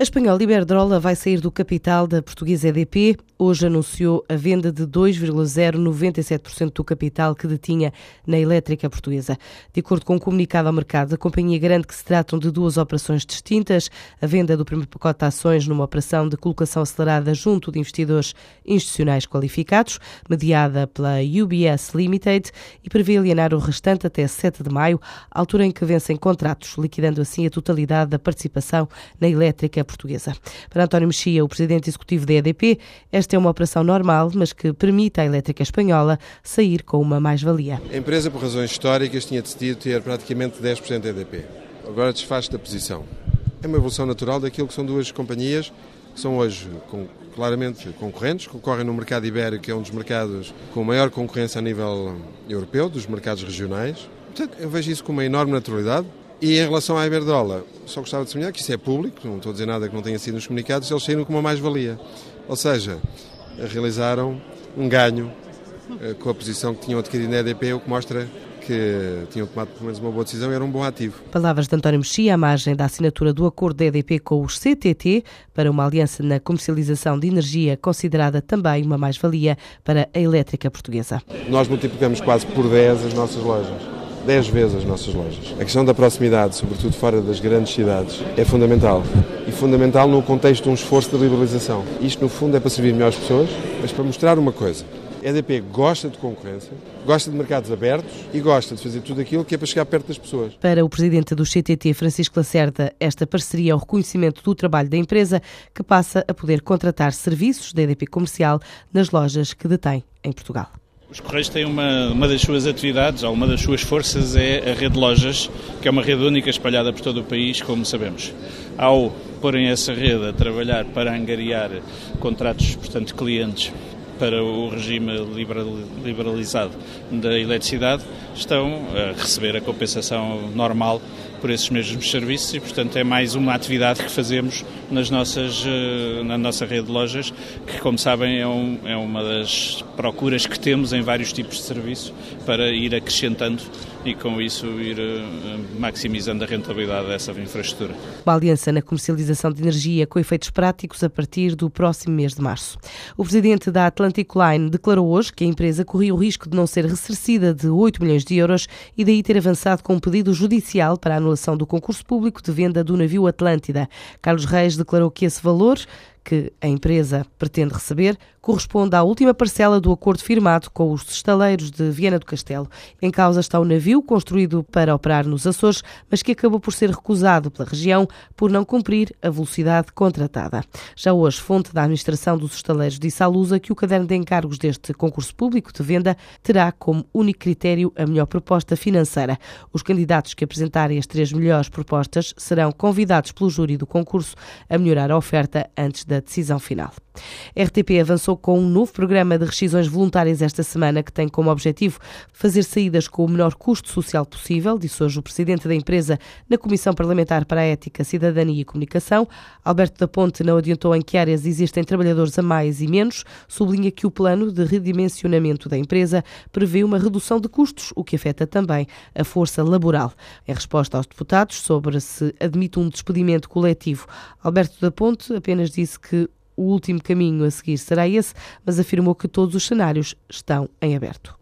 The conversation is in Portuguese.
A espanhola Iberdrola vai sair do capital da portuguesa EDP. Hoje anunciou a venda de 2,097% do capital que detinha na elétrica portuguesa. De acordo com um comunicado ao mercado, a companhia garante que se tratam de duas operações distintas. A venda do primeiro pacote de ações numa operação de colocação acelerada junto de investidores institucionais qualificados, mediada pela UBS Limited, e prevê alienar o restante até 7 de maio, altura em que vencem contratos, liquidando assim a totalidade da participação na elétrica portuguesa. Para António Mexia, o presidente executivo da EDP, esta é uma operação normal, mas que permite à elétrica espanhola sair com uma mais-valia. A empresa, por razões históricas, tinha decidido ter praticamente 10% da EDP. Agora desfaz da posição. É uma evolução natural daquilo que são duas companhias que são hoje com, claramente concorrentes, concorrem no mercado ibérico, que é um dos mercados com maior concorrência a nível europeu, dos mercados regionais. Portanto, eu vejo isso com uma enorme naturalidade. E em relação à Iberdrola, só gostava de sublinhar que isso é público, não estou a dizer nada que não tenha sido nos comunicados, eles saíram com uma mais-valia. Ou seja, realizaram um ganho eh, com a posição que tinham adquirido na EDP, o que mostra que tinham tomado pelo menos uma boa decisão e era um bom ativo. Palavras de António Mexia à margem da assinatura do acordo da EDP com os CTT para uma aliança na comercialização de energia considerada também uma mais-valia para a elétrica portuguesa. Nós multiplicamos quase por 10 as nossas lojas. 10 vezes as nossas lojas. A questão da proximidade, sobretudo fora das grandes cidades, é fundamental. E fundamental no contexto de um esforço de liberalização. Isto, no fundo, é para servir melhores pessoas, mas para mostrar uma coisa. A EDP gosta de concorrência, gosta de mercados abertos e gosta de fazer tudo aquilo que é para chegar perto das pessoas. Para o presidente do CTT, Francisco Lacerda, esta parceria é o reconhecimento do trabalho da empresa que passa a poder contratar serviços da EDP comercial nas lojas que detém em Portugal. Os Correios têm uma, uma das suas atividades, ou uma das suas forças, é a rede de lojas, que é uma rede única espalhada por todo o país, como sabemos. Ao porem essa rede a trabalhar para angariar contratos, portanto, clientes para o regime liberalizado da eletricidade, estão a receber a compensação normal por esses mesmos serviços e, portanto, é mais uma atividade que fazemos nas nossas, eh, na nossa rede de lojas, que, como sabem, é, um, é uma das procuras que temos em vários tipos de serviços para ir acrescentando e com isso ir eh, maximizando a rentabilidade dessa infraestrutura. Uma aliança na comercialização de energia com efeitos práticos a partir do próximo mês de março. O presidente da Atlantic Line declarou hoje que a empresa corria o risco de não ser ressarcida de 8 milhões de euros e daí ter avançado com um pedido judicial para a anulação do concurso público de venda do navio Atlântida. Carlos Reis declarou que esse valor que a empresa pretende receber corresponde à última parcela do acordo firmado com os estaleiros de Viena do Castelo. Em causa está o navio construído para operar nos Açores, mas que acabou por ser recusado pela região por não cumprir a velocidade contratada. Já hoje, fonte da administração dos estaleiros disse à Lusa que o caderno de encargos deste concurso público de venda terá como único critério a melhor proposta financeira. Os candidatos que apresentarem as três melhores propostas serão convidados pelo júri do concurso a melhorar a oferta antes da decisão final. RTP avançou com um novo programa de rescisões voluntárias esta semana que tem como objetivo fazer saídas com o menor custo social possível, disse hoje o presidente da empresa na Comissão Parlamentar para a Ética, Cidadania e Comunicação. Alberto da Ponte não adiantou em que áreas existem trabalhadores a mais e menos, sublinha que o plano de redimensionamento da empresa prevê uma redução de custos, o que afeta também a força laboral. Em resposta aos deputados sobre se admite um despedimento coletivo, Alberto da Ponte apenas disse que o último caminho a seguir será esse, mas afirmou que todos os cenários estão em aberto.